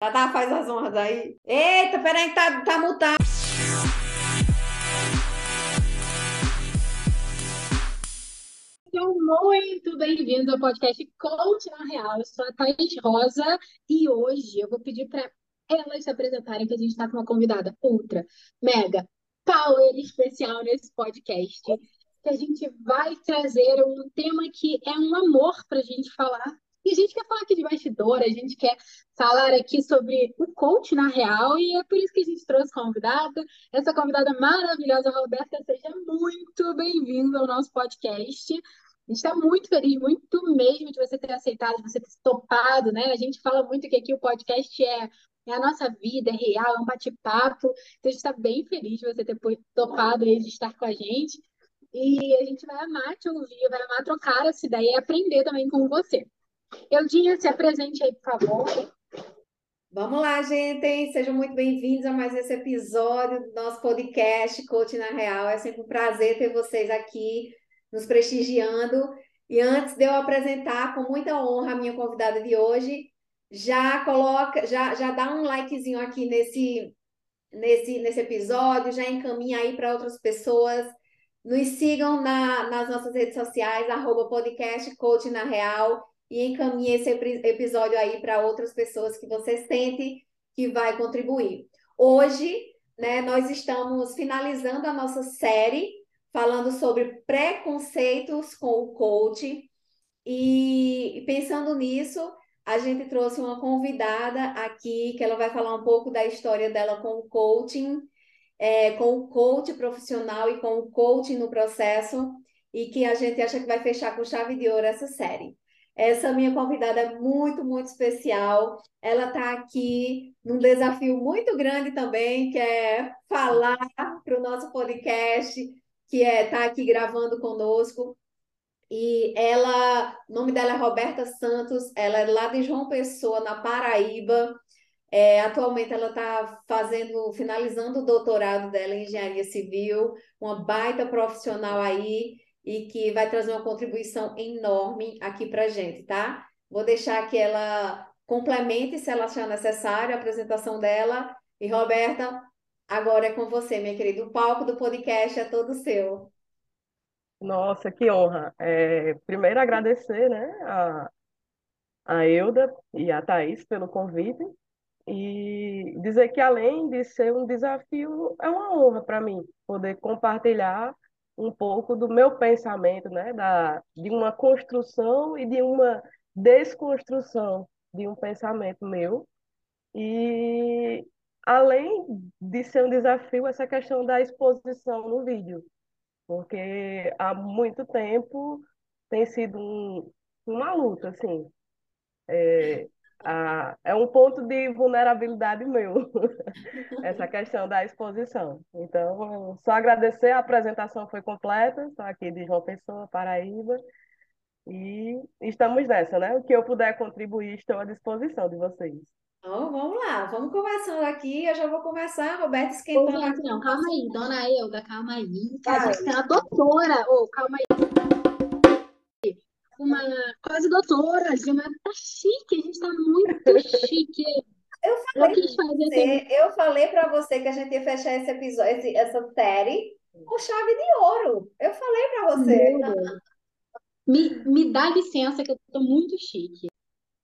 Tata, faz as honras aí. Eita, peraí tá, tá mutado. Sejam muito bem-vindos ao podcast Coach na Real. Eu sou a Thaís Rosa e hoje eu vou pedir para elas se apresentarem, que a gente está com uma convidada ultra, mega, power especial nesse podcast. Que a gente vai trazer um tema que é um amor para a gente falar e a gente quer falar aqui de bastidor, a gente quer falar aqui sobre o coach na real, e é por isso que a gente trouxe convidada. Essa convidada maravilhosa, Roberta, seja muito bem-vinda ao nosso podcast. A gente está muito feliz, muito mesmo de você ter aceitado, de você ter topado, né? A gente fala muito que aqui o podcast é, é a nossa vida, é real, é um bate-papo. Então a gente está bem feliz de você ter topado e de estar com a gente. E a gente vai amar te ouvir, vai amar trocar essa ideia e aprender também com você. Eudinha, se apresente aí, por favor. Vamos lá, gente. Sejam muito bem-vindos a mais esse episódio do nosso podcast Coach na Real. É sempre um prazer ter vocês aqui nos prestigiando. E antes de eu apresentar com muita honra a minha convidada de hoje, já coloca, já, já dá um likezinho aqui nesse, nesse, nesse episódio, já encaminha aí para outras pessoas. Nos sigam na, nas nossas redes sociais, arroba podcast na Real e encaminhe esse episódio aí para outras pessoas que você sente que vai contribuir. Hoje, né, nós estamos finalizando a nossa série falando sobre preconceitos com o coach e pensando nisso, a gente trouxe uma convidada aqui que ela vai falar um pouco da história dela com o coaching, é, com o coach profissional e com o coaching no processo e que a gente acha que vai fechar com chave de ouro essa série. Essa minha convidada é muito, muito especial. Ela está aqui num desafio muito grande também, que é falar para o nosso podcast, que é estar tá aqui gravando conosco. E ela, o nome dela é Roberta Santos, ela é lá de João Pessoa, na Paraíba. É, atualmente ela está fazendo, finalizando o doutorado dela em engenharia civil, uma baita profissional aí e que vai trazer uma contribuição enorme aqui para a gente, tá? Vou deixar que ela complemente, se ela achar necessário, a apresentação dela. E, Roberta, agora é com você, minha querida. O palco do podcast é todo seu. Nossa, que honra. É, primeiro, agradecer né, a, a Euda e a Thaís pelo convite e dizer que, além de ser um desafio, é uma honra para mim poder compartilhar um pouco do meu pensamento, né? Da, de uma construção e de uma desconstrução de um pensamento meu. E além de ser um desafio, essa questão da exposição no vídeo, porque há muito tempo tem sido um, uma luta, assim. É, ah, é um ponto de vulnerabilidade meu, essa questão da exposição. Então, só agradecer, a apresentação foi completa, estou aqui de João Pessoa, Paraíba, e estamos nessa, né? O que eu puder contribuir, estou à disposição de vocês. Então, vamos lá, vamos conversando aqui. Eu já vou começar, Roberto, esquentando. Não, calma aí, dona Euda, calma aí. A gente tem a doutora. Ô, oh, calma aí uma quase doutora, de uma tá chique, a gente tá muito chique. Eu falei, você, eu falei para você que a gente ia fechar esse episódio, esse, essa série com chave de ouro. Eu falei para você. Me, me dá licença que eu tô muito chique.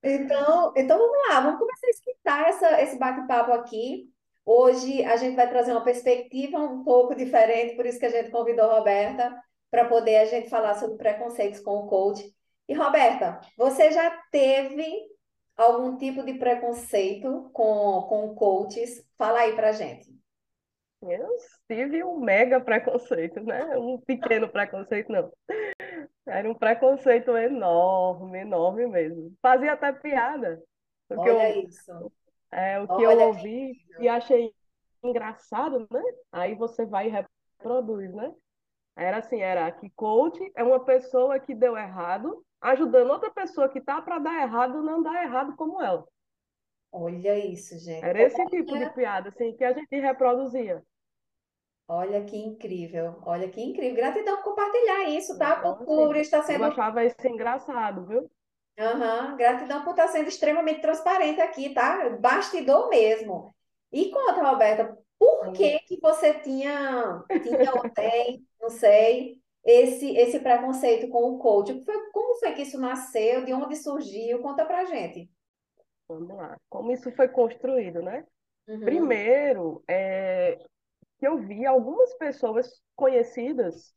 Então, então vamos lá, vamos começar a escutar essa, esse bate-papo aqui. Hoje a gente vai trazer uma perspectiva um pouco diferente, por isso que a gente convidou a Roberta para poder a gente falar sobre preconceitos com o coach. E Roberta, você já teve algum tipo de preconceito com, com coaches? Fala aí pra gente. Eu tive um mega preconceito, né? Um pequeno preconceito, não. Era um preconceito enorme, enorme mesmo. Fazia até piada. Porque Olha eu, isso. É, o que Olha eu ouvi que... e achei engraçado, né? Aí você vai e reproduz, né? Era assim, era que coach é uma pessoa que deu errado ajudando outra pessoa que tá para dar errado não dar errado como ela. Olha isso, gente. Era esse Olha... tipo de piada assim que a gente reproduzia. Olha que incrível, olha que incrível. Gratidão por compartilhar isso, tá? Por, por estar sendo. Eu achava isso engraçado, viu? Aham, Gratidão por estar sendo extremamente transparente aqui, tá? Bastidor mesmo. E conta, Roberta, por que que você tinha, tinha ou tem, não sei, esse, esse preconceito com o coach? Foi- como foi que isso nasceu? De onde surgiu? Conta pra gente. Vamos lá. Como isso foi construído, né? Uhum, Primeiro, é, que eu vi algumas pessoas conhecidas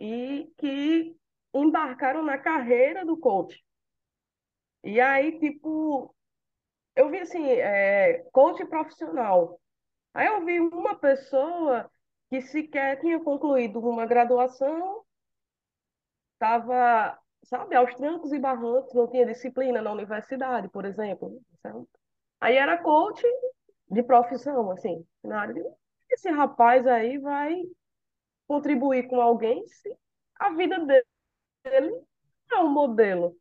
e que embarcaram na carreira do coach. E aí, tipo, eu vi assim, é, coach profissional. Aí eu vi uma pessoa que sequer tinha concluído uma graduação, estava, sabe, aos trancos e barrancos, não tinha disciplina na universidade, por exemplo. sabe? Aí era coach de profissão, assim, na área de... Esse rapaz aí vai contribuir com alguém se a vida dele é um modelo.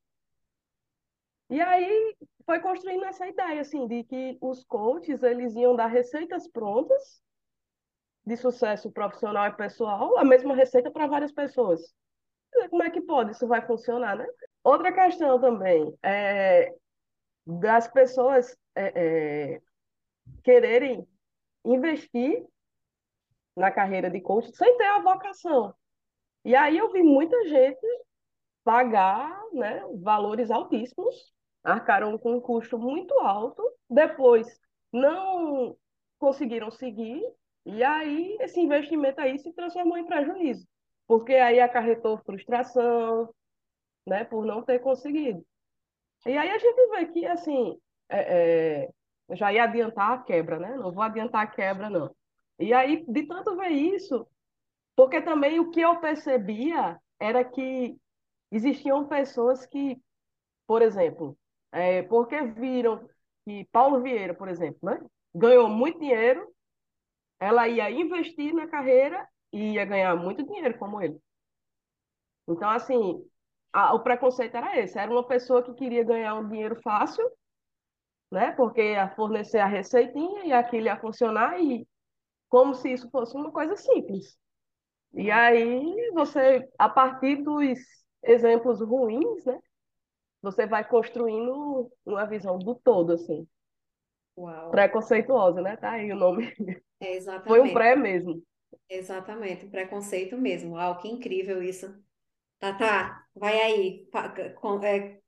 E aí foi construindo essa ideia, assim, de que os coaches, eles iam dar receitas prontas de sucesso profissional e pessoal, a mesma receita para várias pessoas. Como é que pode? Isso vai funcionar, né? Outra questão também é das pessoas é, é, quererem investir na carreira de coach sem ter a vocação. E aí eu vi muita gente pagar, né, valores altíssimos, arcaram com um custo muito alto, depois não conseguiram seguir, e aí esse investimento aí se transformou em prejuízo, porque aí acarretou frustração, né, por não ter conseguido. E aí a gente vê que, assim, é, é, já ia adiantar a quebra, né? Não vou adiantar a quebra, não. E aí, de tanto ver isso, porque também o que eu percebia era que existiam pessoas que, por exemplo, é, porque viram que Paulo Vieira, por exemplo, né, ganhou muito dinheiro, ela ia investir na carreira e ia ganhar muito dinheiro como ele. Então, assim, a- o preconceito era esse, era uma pessoa que queria ganhar um dinheiro fácil, né, porque ia fornecer a receitinha e aquilo ia funcionar e como se isso fosse uma coisa simples. E aí você, a partir dos exemplos ruins, né, você vai construindo uma visão do todo, assim, Uau. preconceituosa, né? Tá aí o nome. É Foi um exatamente, pré mesmo. exatamente, preconceito mesmo. Uau, que incrível isso. Tá, tá, vai aí, com, é,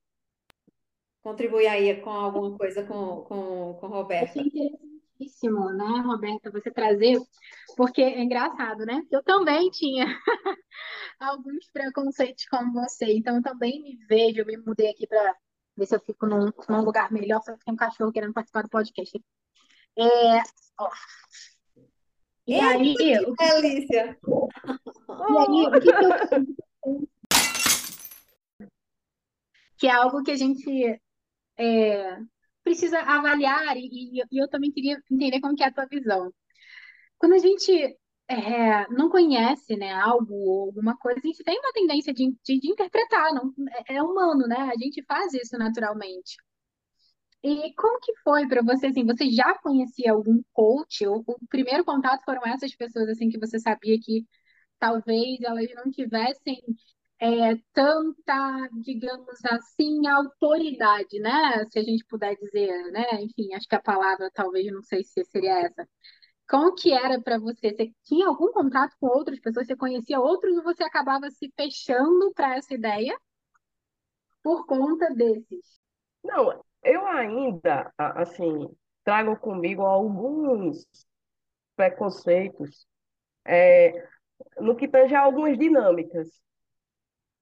contribui aí com alguma coisa com, com, com Achei Roberta. interessantíssimo, né, Roberta, você trazer, porque é engraçado, né? Eu também tinha alguns preconceitos como você, então eu também me vejo, eu me mudei aqui para ver se eu fico num, num lugar melhor, só que tem um cachorro querendo participar do podcast. É, ó, e aí, Eita, que o que, delícia! e aí, o que que eu que é algo que a gente é, precisa avaliar e, e e eu também queria entender como que é a tua visão. Quando a gente é, não conhece, né, algo ou alguma coisa, a gente tem uma tendência de, de, de interpretar, não, é é humano, né? A gente faz isso naturalmente. E como que foi para você, assim, você já conhecia algum coach? Ou o primeiro contato foram essas pessoas, assim, que você sabia que talvez elas não tivessem é, tanta, digamos assim, autoridade, né? Se a gente puder dizer, né? Enfim, acho que a palavra talvez não sei se seria essa como que era para você? Você tinha algum contato com outras pessoas? Você conhecia outros ou você acabava se fechando para essa ideia por conta desses? Não, eu ainda, assim, trago comigo alguns preconceitos é, no que tange algumas dinâmicas.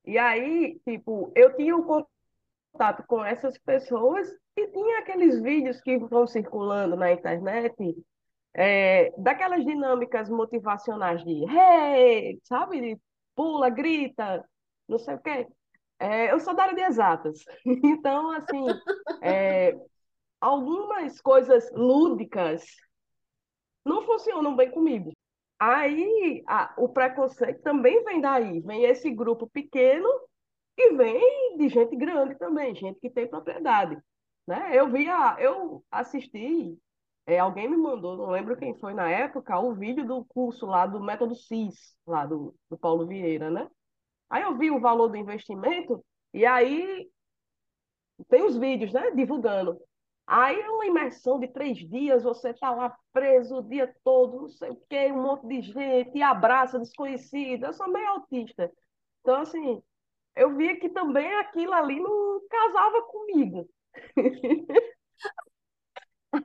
E aí, tipo, eu tinha um contato com essas pessoas e tinha aqueles vídeos que vão circulando na internet é, daquelas dinâmicas motivacionais de hey, sabe? De pula, grita, não sei o quê. É, eu sou da área de exatas. Então, assim, é, algumas coisas lúdicas não funcionam bem comigo. Aí, a- o preconceito também vem daí. Vem esse grupo pequeno e vem de gente grande também, gente que tem propriedade, né? Eu via, eu assisti, é, alguém me mandou, não lembro quem foi na época, o vídeo do curso lá do Método CIS, lá do, do Paulo Vieira, né? Aí eu vi o valor do investimento e aí tem os vídeos, né? Divulgando. Aí é uma imersão de três dias, você tá lá preso o dia todo, não sei o quê, um monte de gente, abraça desconhecido. Eu sou meio autista. Então, assim, eu via que também aquilo ali não casava comigo.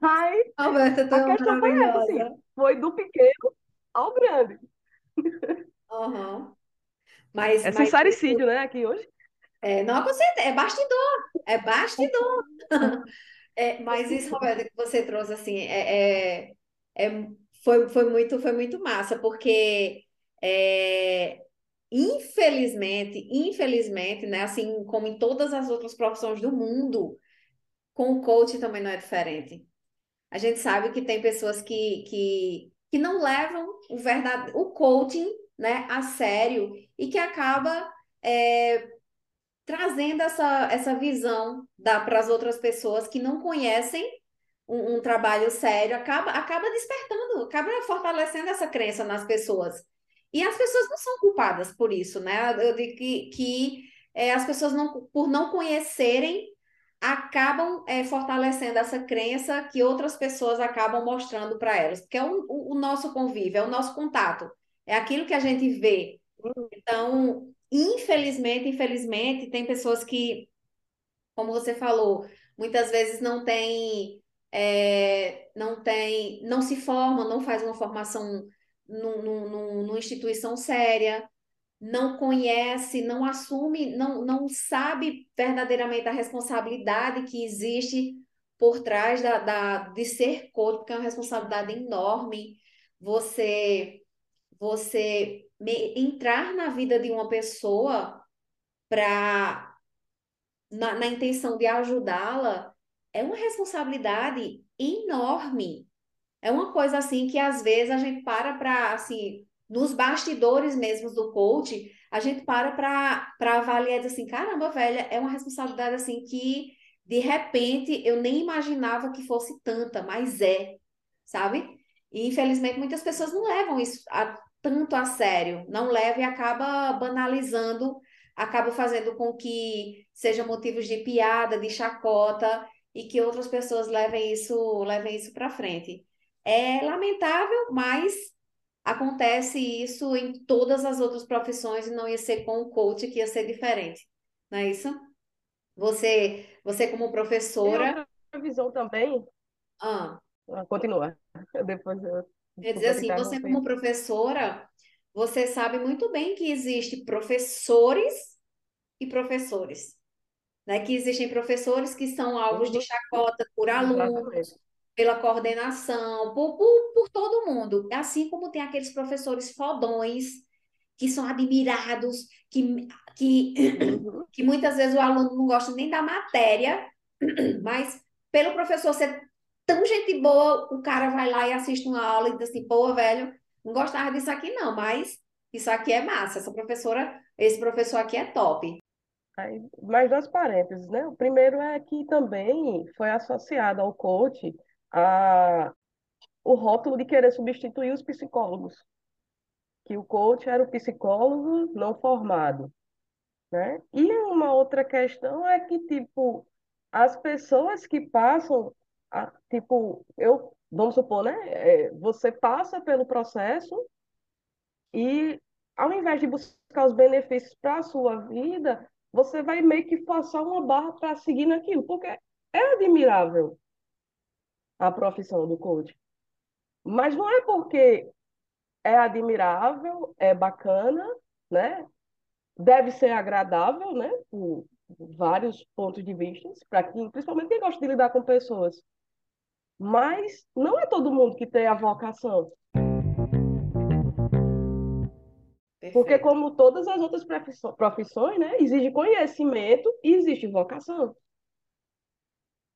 Aí, Alberta, tu a questão foi essa, assim, foi do pequeno ao grande. Aham. Mas, É mas né, aqui hoje? é, não, com certeza, é bastidor, é bastidor. É, mas isso, Roberta, que você trouxe assim, é, é, é- foi, foi muito, foi muito massa, porque é, infelizmente, infelizmente, né, assim como em todas as outras profissões do mundo, com o coach também não é diferente. A gente sabe que tem pessoas que, que, que não levam o verdade, o coaching, né, a sério e que acaba é, trazendo essa, essa visão para as outras pessoas que não conhecem um, um trabalho sério, acaba, acaba despertando, acaba fortalecendo essa crença nas pessoas. E as pessoas não são culpadas por isso, né? Eu digo que, que é, as pessoas não, por não conhecerem acabam é, fortalecendo essa crença que outras pessoas acabam mostrando para elas, porque é o, o, o nosso convívio, é o nosso contato, é aquilo que a gente vê. Então, infelizmente, infelizmente, tem pessoas que, como você falou, muitas vezes não tem, é, não tem, não se formam, não faz uma formação num, num- numa instituição séria, não conhece, não assume, não, não sabe verdadeiramente a responsabilidade que existe por trás da, da, de ser coach, porque é uma responsabilidade enorme. Você, você entrar na vida de uma pessoa para na, na intenção de ajudá-la é uma responsabilidade enorme. É uma coisa assim que às vezes a gente para para assim, nos bastidores mesmos do coach, a gente para para avaliar e dizer assim, caramba, velha, é uma responsabilidade assim que de repente eu nem imaginava que fosse tanta, mas é, sabe? E infelizmente muitas pessoas não levam isso a- tanto a sério, não levam e acaba banalizando, acaba fazendo com que seja motivos de piada, de chacota e que outras pessoas levem isso, levem isso para frente. É lamentável, mas acontece isso em todas as outras profissões e não ia ser com o coach que ia ser diferente. Não é isso? Você, você como Tem professora, outra visão também. ah, Ah, Continua. Depois eu. Quer dizer assim, você como professora, você sabe muito bem que existe professores e professores, né? Que existem professores que são alvos de chacota por alunos, pela coordenação, por, por, por todo mundo. Assim como tem aqueles professores fodões que são admirados, que, que, Uhum, que muitas vezes o aluno não gosta nem da matéria, mas pelo professor ser tão gente boa, o cara vai lá e assiste uma aula e diz assim, pô, velho, não gostava disso aqui não, mas isso aqui é massa, essa professora, esse professor aqui é top. Aí, mais dois parênteses, né? O primeiro é que também foi associado ao coach a, o rótulo de querer substituir os psicólogos, que o coach era o psicólogo não formado, né? E uma outra questão é que, tipo, as pessoas que passam, a- tipo, eu, vamos supor, né? É, você passa pelo processo e, ao invés de buscar os benefícios para a sua vida, você vai meio que forçar uma barra para seguir naquilo, porque é admirável a profissão do coach. Mas não é porque é admirável, é bacana, né? Deve ser agradável, né? Por vários pontos de vista, para quem, principalmente quem gosta de lidar com pessoas. Mas não é todo mundo que tem a vocação. Porque, Perfeito. como todas as outras profissões, né, exige conhecimento e existe vocação.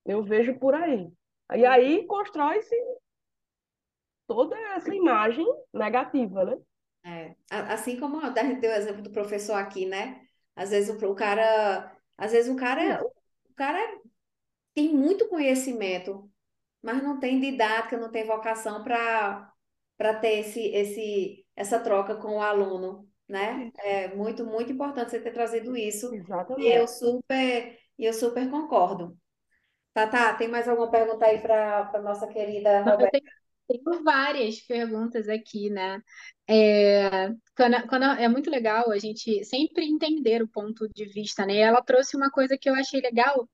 Eu vejo por aí. E aí constrói-se toda essa imagem negativa, né? É, assim como a gente deu o exemplo do professor aqui, né? Às vezes o, o cara, às vezes o cara, Isso, o cara tem muito conhecimento, mas não tem didática, não tem vocação para para ter esse, esse, essa troca com o aluno, né? É muito, muito importante você ter trazido isso. E eu exatamente. super, e eu super concordo. Tata, tem mais alguma pergunta aí para a nossa querida Não, Roberta? tenho, tenho várias perguntas aqui, né? É, quando, quando- é muito legal a gente sempre entender o ponto de vista, né? E ela trouxe uma coisa que eu achei legal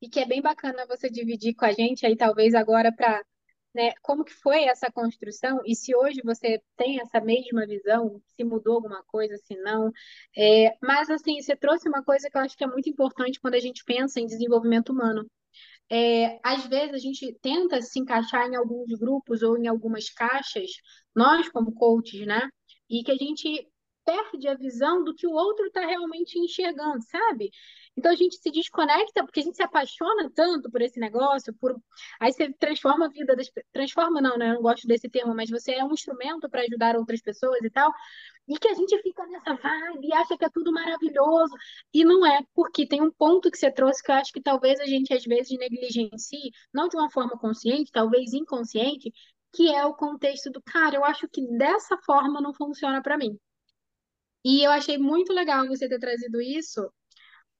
e que é bem bacana você dividir com a gente aí, talvez agora para, né, como que foi essa construção e se hoje você tem essa mesma visão, se mudou alguma coisa, se não. É, mas assim, você trouxe uma coisa que eu acho que é muito importante quando a gente pensa em desenvolvimento humano. É, às vezes a gente tenta se encaixar em alguns grupos ou em algumas caixas, nós como coaches, né? E que a gente perde a visão do que o outro está realmente enxergando, sabe? Então a gente se desconecta porque a gente se apaixona tanto por esse negócio, por aí você transforma a vida das transforma não, né? Eu não gosto desse termo, mas você é um instrumento para ajudar outras pessoas e tal. E que a gente fica nessa vibe e acha que é tudo maravilhoso. E não é, porque tem um ponto que você trouxe que eu acho que talvez a gente às vezes negligencie, não de uma forma consciente, talvez inconsciente, que é o contexto do cara, eu acho que dessa forma não funciona para mim. E eu achei muito legal você ter trazido isso,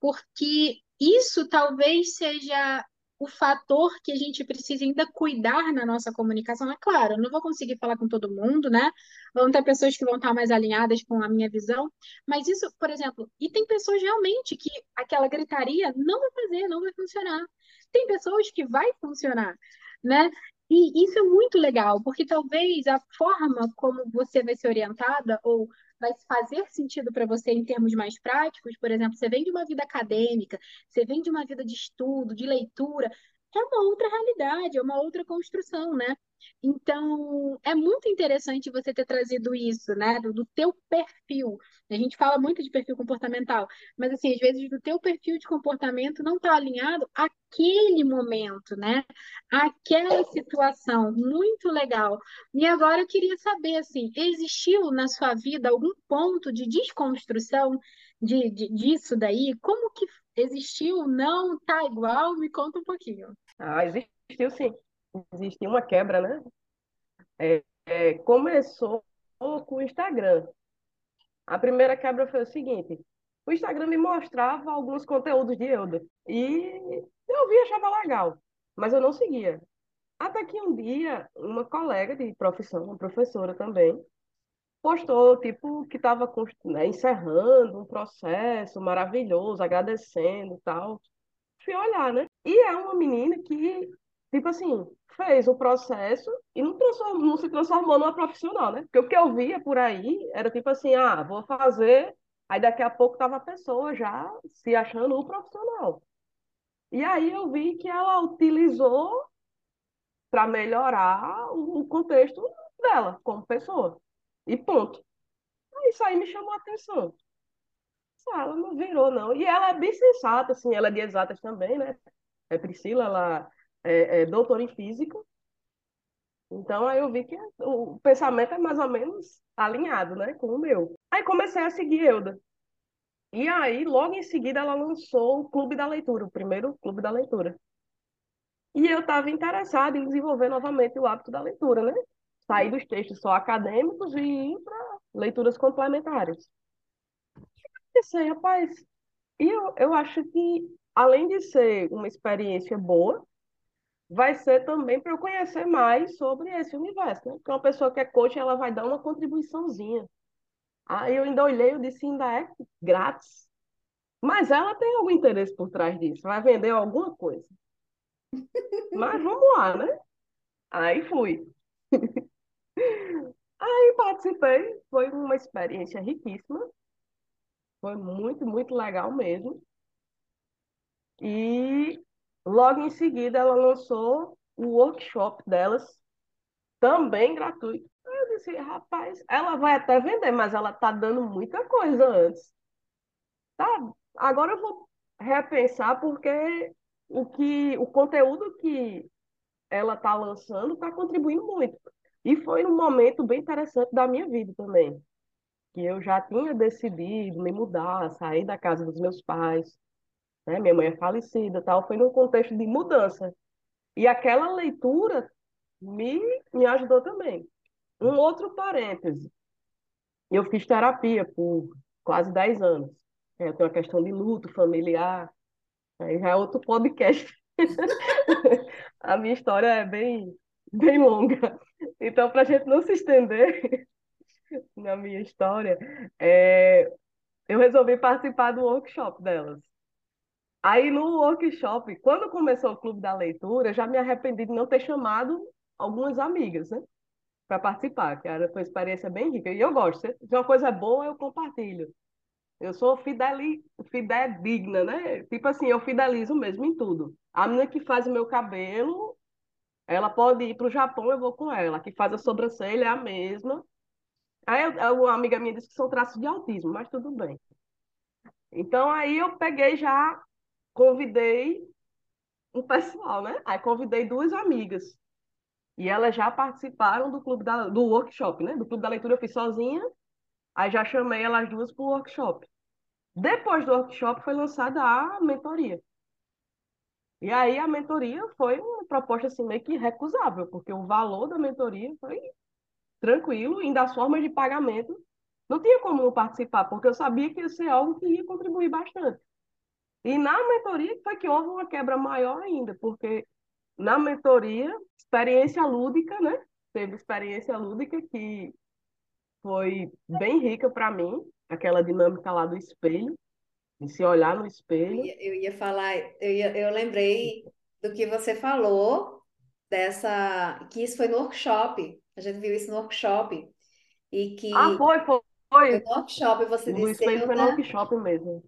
porque isso talvez seja o fator que a gente precisa ainda cuidar na nossa comunicação. É claro, eu não vou conseguir falar com todo mundo, né? Vão ter pessoas que vão estar mais alinhadas com a minha visão, mas isso, por exemplo, e tem pessoas realmente que aquela gritaria não vai fazer, não vai funcionar. Tem pessoas que vai funcionar, né? E isso é muito legal, porque talvez a forma como você vai ser orientada ou vai fazer sentido para você em termos mais práticos, por exemplo, você vem de uma vida acadêmica, você vem de uma vida de estudo, de leitura, é uma outra realidade, é uma outra construção, né? Então, é muito interessante você ter trazido isso, né, do, do teu perfil. A gente fala muito de perfil comportamental, mas assim, às vezes o teu perfil de comportamento não está alinhado àquele momento, né? Àquela situação. Muito legal. E agora eu queria saber, assim, existiu na sua vida algum ponto de desconstrução de, de- disso daí? Como que existiu? Não tá igual? Me conta um pouquinho. Ah, existiu sim. Existiu uma quebra, né? É, é, começou com o Instagram. A primeira quebra foi o seguinte: o Instagram me mostrava alguns conteúdos de Euda. E eu via, achava legal, mas eu não seguia. Até que um dia, uma colega de profissão, uma professora também, postou, tipo, que estava encerrando um processo maravilhoso, agradecendo e tal. Fui olhar, né? E é uma menina que, tipo assim, fez o processo e não, não se transformou numa profissional, né? Porque o que eu via por aí era tipo assim, ah, vou fazer, aí daqui a pouco tava a pessoa já se achando o profissional. E aí eu vi que ela utilizou para melhorar o contexto dela como pessoa. E ponto. Isso aí me chamou a atenção. Ela não virou, não. E ela é bem sensata, assim, ela é de exatas também, né? É Priscila, ela é, é doutora em física. Então aí eu vi que o pensamento é mais ou menos alinhado, né, com o meu. Aí comecei a seguir Euda. E aí, logo em seguida, ela lançou o Clube da Leitura, o primeiro Clube da Leitura. E eu estava interessada em desenvolver novamente o hábito da leitura, né? Sair dos textos só acadêmicos e ir para leituras complementares. Pensei, rapaz, e eu, eu acho que, além de ser uma experiência boa, vai ser também para eu conhecer mais sobre esse universo, né? Porque uma pessoa que é coach, ela vai dar uma contribuiçãozinha. Aí eu ainda olhei e disse, ainda é grátis. Mas ela tem algum interesse por trás disso, vai vender alguma coisa. Mas vamos lá, né? Aí fui. Aí participei, foi uma experiência riquíssima, foi muito, muito legal mesmo. E logo em seguida ela lançou o workshop delas, também gratuito. Eu disse, rapaz, ela vai até vender, mas ela tá dando muita coisa antes. Tá, agora eu vou repensar porque o que o conteúdo que ela tá lançando tá contribuindo muito. E foi um momento bem interessante da minha vida também, que eu já tinha decidido me mudar, sair da casa dos meus pais, né? Minha mãe é falecida, tal, foi num contexto de mudança. E aquela leitura me me ajudou também. Um outro parêntese, eu fiz terapia por quase 10 anos. É, Eu tenho uma questão de luto familiar, Aí já é outro podcast. A minha história é bem, bem longa. Então, para a gente não se estender na minha história, é, eu resolvi participar do workshop delas. Aí no workshop, quando começou o Clube da Leitura, já me arrependi de não ter chamado algumas amigas, né? Para participar, que era, uma experiência bem rica. E eu gosto, se uma coisa boa, eu compartilho. Eu sou fideli, fidedigna, né? Tipo assim, eu fidelizo mesmo em tudo. A menina que faz o meu cabelo, ela pode ir para o Japão, eu vou com ela. A que faz a sobrancelha é a mesma. Aí uma amiga minha disse que são traços de autismo, mas tudo bem. Então aí eu peguei já, convidei um pessoal, né? Aí convidei duas amigas. E elas já participaram do clube da, do workshop, né? Do clube da leitura eu fiz sozinha. Aí já chamei elas duas para o workshop. Depois do workshop foi lançada a mentoria. E aí a mentoria foi uma proposta assim meio que recusável, porque o valor da mentoria foi tranquilo, e das formas de pagamento não tinha como não participar, porque eu sabia que ia ser algo que ia contribuir bastante. E na mentoria foi que houve uma quebra maior ainda, porque na mentoria, experiência lúdica, né? Teve experiência lúdica que foi bem rica para mim, aquela dinâmica lá do espelho de se olhar no espelho. Eu ia, eu ia falar, eu, ia, eu lembrei do que você falou, dessa, que isso foi no workshop, a gente viu isso no workshop, e que... Ah, foi, foi. Foi no workshop, você disse... O espelho foi no workshop mesmo.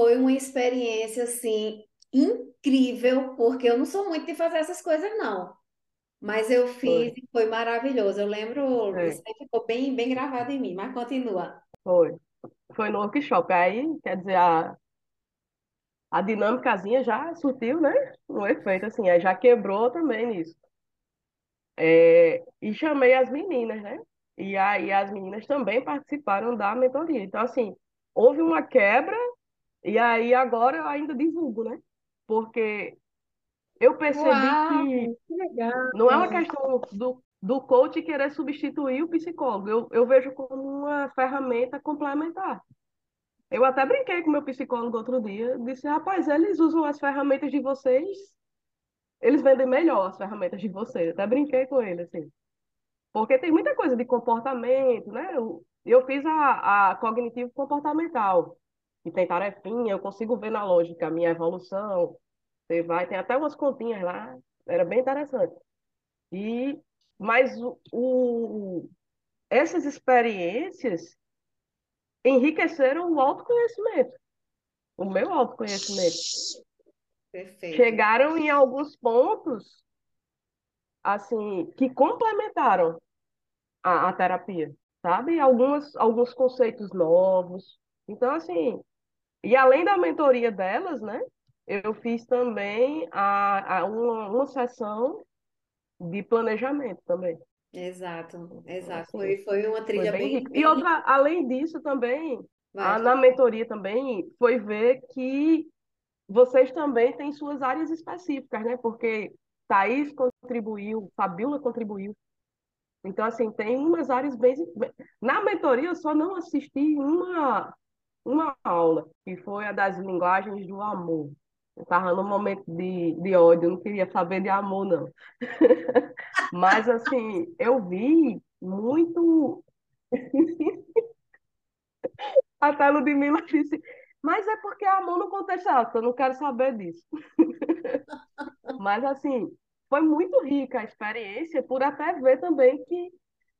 Foi uma experiência, assim, incrível, porque eu não sou muito de fazer essas coisas, não. Mas eu fiz foi. e foi maravilhoso. Eu lembro, é. isso aí ficou bem, bem gravado em mim, mas continua. Foi foi no workshop. Aí, quer dizer, a, a dinâmicazinha já surtiu, né? Um efeito, assim, aí já quebrou também nisso. É, e chamei as meninas, né? E aí as meninas também participaram da mentoria. Então, assim, houve uma quebra, e aí agora eu ainda divulgo, né? Porque eu percebi Uau, que, que legal. não é uma questão do, do coach querer substituir o psicólogo. Eu, eu vejo como uma ferramenta complementar. Eu até brinquei com meu psicólogo outro dia, disse, rapaz, eles usam as ferramentas de vocês, eles vendem melhor as ferramentas de vocês. Até brinquei com ele, assim. Porque tem muita coisa de comportamento, né? Eu, eu fiz a, a cognitivo comportamental, que tem tarefinha, eu consigo ver na lógica a minha evolução. Você vai, tem até umas continhas lá, era bem interessante. E mas o, o, essas experiências enriqueceram o autoconhecimento, o meu autoconhecimento. Perfeito. Chegaram em alguns pontos assim que complementaram a, a terapia, sabe? Algumas, alguns conceitos novos. Então, assim, e além da mentoria delas, né? Eu fiz também a, a uma, uma sessão de planejamento também. Exato, exato. Assim, foi, foi uma trilha foi bem, bem, bem... E outra, além disso também, a, na mentoria também, foi ver que vocês também têm suas áreas específicas, né? Porque Thaís contribuiu, Fabiola contribuiu. Então, assim, tem umas áreas bem... Na mentoria, eu só não assisti uma, uma aula, que foi a das linguagens do amor. Eu estava num momento de, de ódio, não queria saber de amor, não. Mas, assim, eu vi muito. Até Ludmilla disse, mas é porque amor no contexto eu não quero saber disso. Mas, assim, foi muito rica a experiência, por até ver também que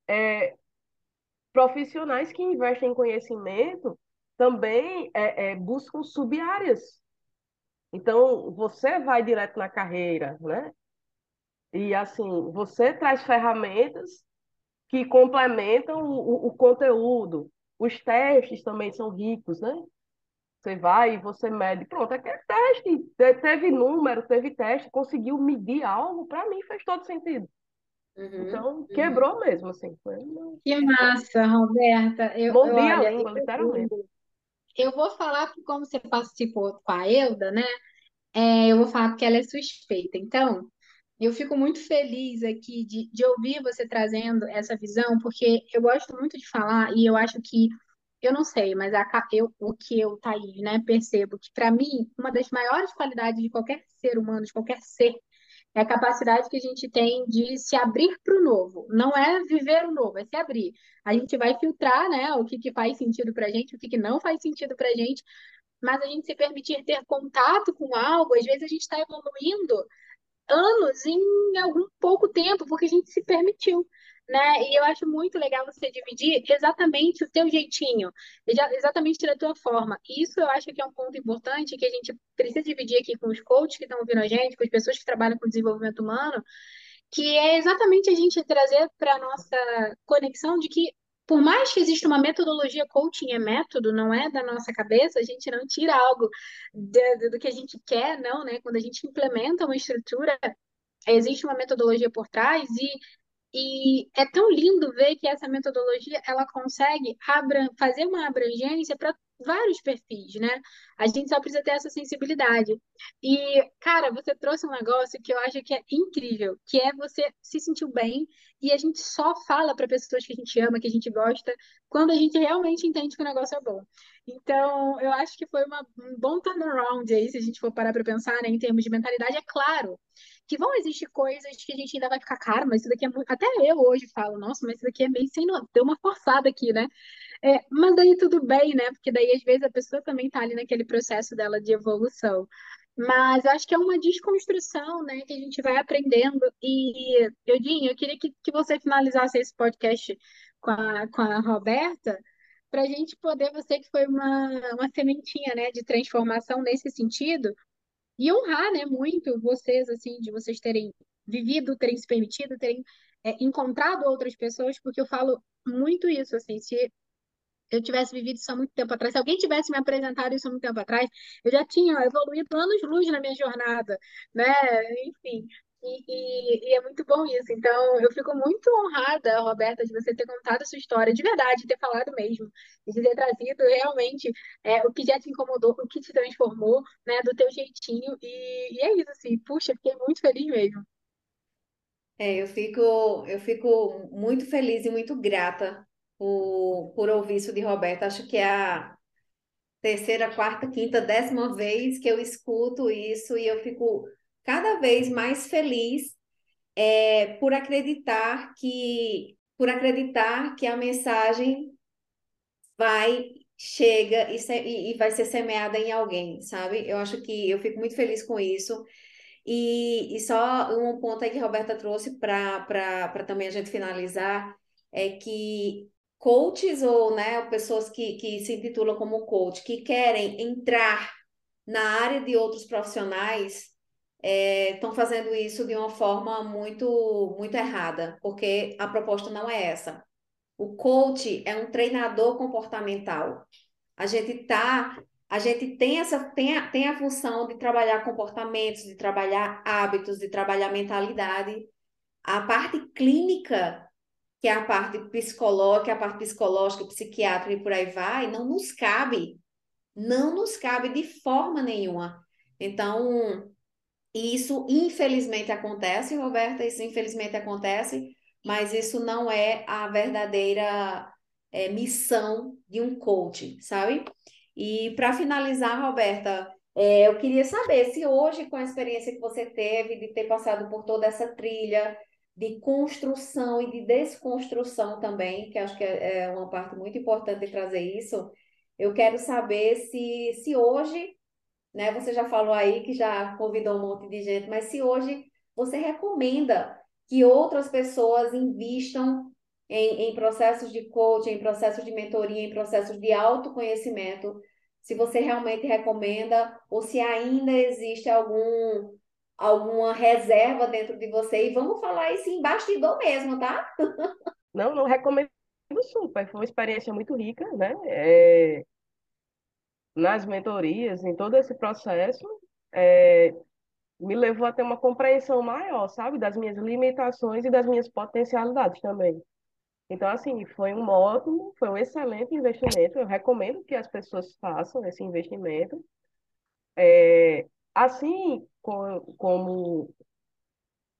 é, profissionais que investem em conhecimento também é, é, buscam sub-áreas então, você vai direto na carreira, né? E assim, você traz ferramentas que complementam o, o conteúdo. Os testes também são ricos, né? Você vai e você mede. Pronto, aquele teste. Teve número, teve teste, conseguiu medir algo, para mim fez todo sentido. Uhum, então, uhum. quebrou mesmo, assim. Foi Que massa, Roberta. Eu, Mordi eu, a língua, literalmente. Eu vou falar que como você participou com a Elda, né? É, eu vou falar porque ela é suspeita. Então, eu fico muito feliz aqui de, de ouvir você trazendo essa visão, porque eu gosto muito de falar e eu acho que eu não sei, mas a, eu, o que eu, Thaís, né, percebo que, para mim, uma das maiores qualidades de qualquer ser humano, de qualquer ser, é a capacidade que a gente tem de se abrir para o novo. Não é viver o novo, é se abrir. A gente vai filtrar, né, o que, que faz sentido para a gente, o que, que não faz sentido para a gente, mas a gente se permitir ter contato com algo, às vezes a gente está evoluindo anos em algum pouco tempo, porque a gente se permitiu né? E eu acho muito legal você dividir exatamente o teu jeitinho, exatamente da tua forma. Isso eu acho que é um ponto importante que a gente precisa dividir aqui com os coaches que estão ouvindo a gente, com as pessoas que trabalham com desenvolvimento humano, que é exatamente a gente trazer para a nossa conexão de que por mais que exista uma metodologia coaching é método, não é da nossa cabeça, a gente não tira algo do, do que a gente quer, não, né? Quando a gente implementa uma estrutura, existe uma metodologia por trás e e é tão lindo ver que essa metodologia ela consegue fazer uma abrangência para vários perfis, né? A gente só precisa ter essa sensibilidade. E, cara, você trouxe um negócio que eu acho que é incrível, que é você se sentir bem e a gente só fala para pessoas que a gente ama, que a gente gosta, quando a gente realmente entende que o negócio é bom. Então, eu acho que foi uma, um bom turnaround aí, se a gente for parar para pensar, né, em termos de mentalidade. É claro que vão existir coisas que a gente ainda vai ficar, cara, mas isso daqui é muito. Até eu hoje falo, nossa, mas isso daqui é meio sem. Deu uma forçada aqui, né? É, mas daí tudo bem, né? Porque daí às vezes a pessoa também tá ali naquele processo dela de evolução. Mas acho que é uma desconstrução, né, que a gente vai aprendendo. E, Eudinho, eu queria que, que você finalizasse esse podcast com a, com a Roberta, para a gente poder, você que foi uma, uma sementinha, né, de transformação nesse sentido, e honrar, né, muito vocês, assim, de vocês terem vivido, terem se permitido, terem é, encontrado outras pessoas, porque eu falo muito isso, assim, se eu tivesse vivido isso há muito tempo atrás, se alguém tivesse me apresentado isso há muito tempo atrás, eu já tinha evoluído anos-luz na minha jornada, né? Enfim, e, e, é muito bom isso. Então, eu fico muito honrada, Roberta, de você ter contado a sua história, de verdade, ter falado mesmo, de ter trazido realmente é, o que já te incomodou, o que te transformou, né, do teu jeitinho. E, e é isso, assim, puxa, fiquei muito feliz mesmo. É, eu fico, eu fico muito feliz e muito grata por, por ouvir isso de Roberta. Acho que é a terceira, quarta, quinta, décima vez que eu escuto isso e eu fico cada vez mais feliz é, por acreditar que por acreditar que a mensagem vai chega e, se, e, vai ser semeada em alguém, sabe? Eu acho que eu fico muito feliz com isso. E, e só um ponto aí que a Roberta trouxe para também a gente finalizar é que coaches ou né, pessoas que, que se intitulam como coach, que querem entrar na área de outros profissionais, estão é, fazendo isso de uma forma muito, muito errada, porque a proposta não é essa. O coach é um treinador comportamental. A gente tá, a gente tem essa tem a, tem a função de trabalhar comportamentos, de trabalhar hábitos, de trabalhar mentalidade. A parte clínica, que é a parte psicológica, a parte psicológica, psiquiátrica e por aí vai, não nos cabe. Não nos cabe de forma nenhuma. Então, e isso infelizmente acontece, Roberta, isso infelizmente acontece, mas isso não é a verdadeira é, missão de um coach, sabe? E para finalizar, Roberta, é, eu queria saber se hoje, com a experiência que você teve de ter passado por toda essa trilha de construção e de desconstrução também, que acho que é, é uma parte muito importante de trazer isso, eu quero saber se, se hoje né? Você já falou aí que já convidou um monte de gente, mas se hoje você recomenda que outras pessoas invistam em, em processos de coaching, em processos de mentoria, em processos de autoconhecimento, se você realmente recomenda ou se ainda existe algum alguma reserva dentro de você e vamos falar isso em bastidor mesmo, tá? Não, não recomendo super, foi uma experiência muito rica, né? É, nas mentorias, em todo esse processo, é, me levou a ter uma compreensão maior, sabe, das minhas limitações e das minhas potencialidades também. Então, assim, foi um ótimo, foi um excelente investimento. Eu recomendo que as pessoas façam esse investimento. É, assim como,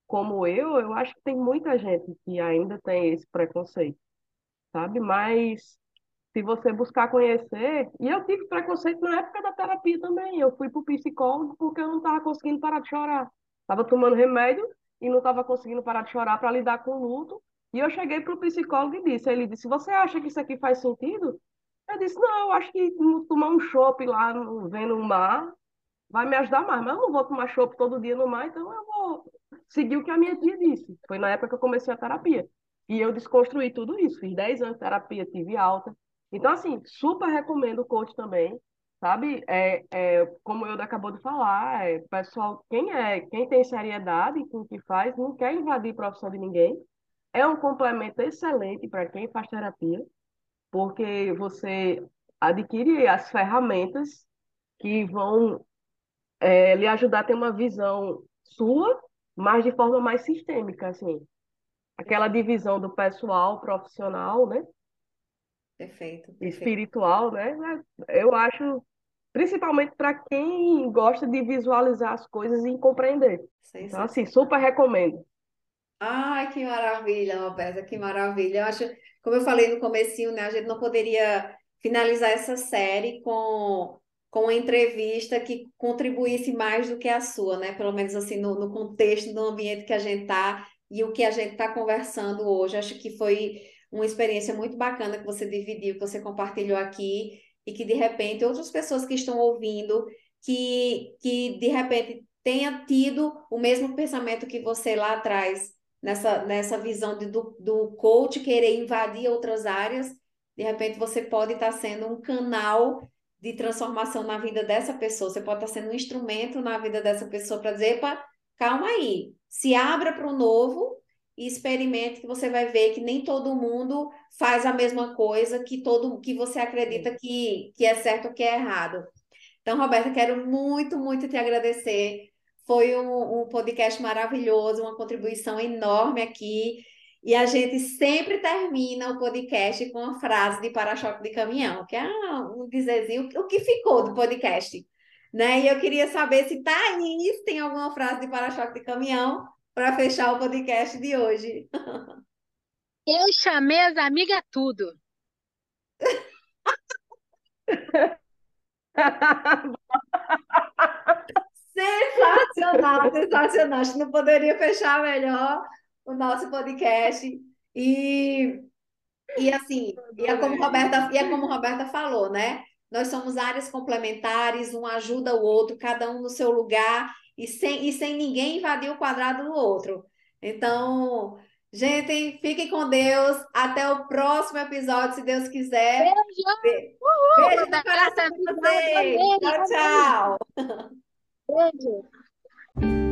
como eu, eu acho que tem muita gente que ainda tem esse preconceito, sabe? Mas se você buscar conhecer, e eu tive preconceito na época da terapia também. Eu fui para o psicólogo porque eu não estava conseguindo parar de chorar. Estava tomando remédio e não estava conseguindo parar de chorar para lidar com o luto. E eu cheguei para o psicólogo e disse, ele disse, você acha que isso aqui faz sentido? Eu disse, não, eu acho que tomar um chopp lá vendo o mar vai me ajudar mais, mas eu não vou tomar chopp todo dia no mar, então eu vou seguir o que a minha tia disse. Foi na época que eu comecei a terapia. E eu desconstruí tudo isso. Fiz 10 anos de terapia, tive alta. Então, assim, super recomendo o coach também, sabe? É, é, como eu acabou de falar, é, pessoal, quem é, quem tem seriedade com o que faz, não quer invadir a profissão de ninguém. É um complemento excelente para quem faz terapia, porque você adquire as ferramentas que vão é, lhe ajudar a ter uma visão sua, mas de forma mais sistêmica, assim. Aquela divisão do pessoal, profissional, né? Perfeito, perfeito. espiritual, né? Eu acho, principalmente para quem gosta de visualizar as coisas e compreender. Sim, então, assim, super recomendo. Ai, que maravilha, Roberta, que maravilha. Eu acho, como eu falei no comecinho, né, a gente não poderia finalizar essa série com com uma entrevista que contribuísse mais do que a sua, né? Pelo menos assim no, no contexto do ambiente que a gente está e o que a gente está conversando hoje. Acho que foi uma experiência muito bacana que você dividiu, que você compartilhou aqui, e que de repente outras pessoas que estão ouvindo, que, que de repente tenha tido o mesmo pensamento que você lá atrás, nessa, nessa visão de, do, do coach querer invadir outras áreas, de repente você pode estar sendo um canal de transformação na vida dessa pessoa, você pode estar sendo um instrumento na vida dessa pessoa para dizer, epa, calma aí, se abra para o novo e experimente que você vai ver que nem todo mundo faz a mesma coisa que todo que você acredita que, que é certo ou que é errado. Então, Roberta, quero muito, muito te agradecer. Foi um, um podcast maravilhoso, uma contribuição enorme aqui. E a gente sempre termina o podcast com uma frase de para-choque de caminhão, que é um dizerzinho, o que ficou do podcast. Né? E eu queria saber se Thaís tem alguma frase de para-choque de caminhão para fechar o podcast de hoje. Eu chamei as amigas tudo. sensacional, sensacional. Acho que não poderia fechar melhor o nosso podcast. E, e assim, e é como Roberta, e é como Roberta falou, né? Nós somos áreas complementares, um ajuda o outro, cada um no seu lugar, e sem, e sem ninguém invadir o quadrado do outro. Então, gente, fiquem com Deus. Até o próximo episódio, se Deus quiser. Beijo! Uhul, Beijo no coração de vocês. Tchau, tchau. Beijo.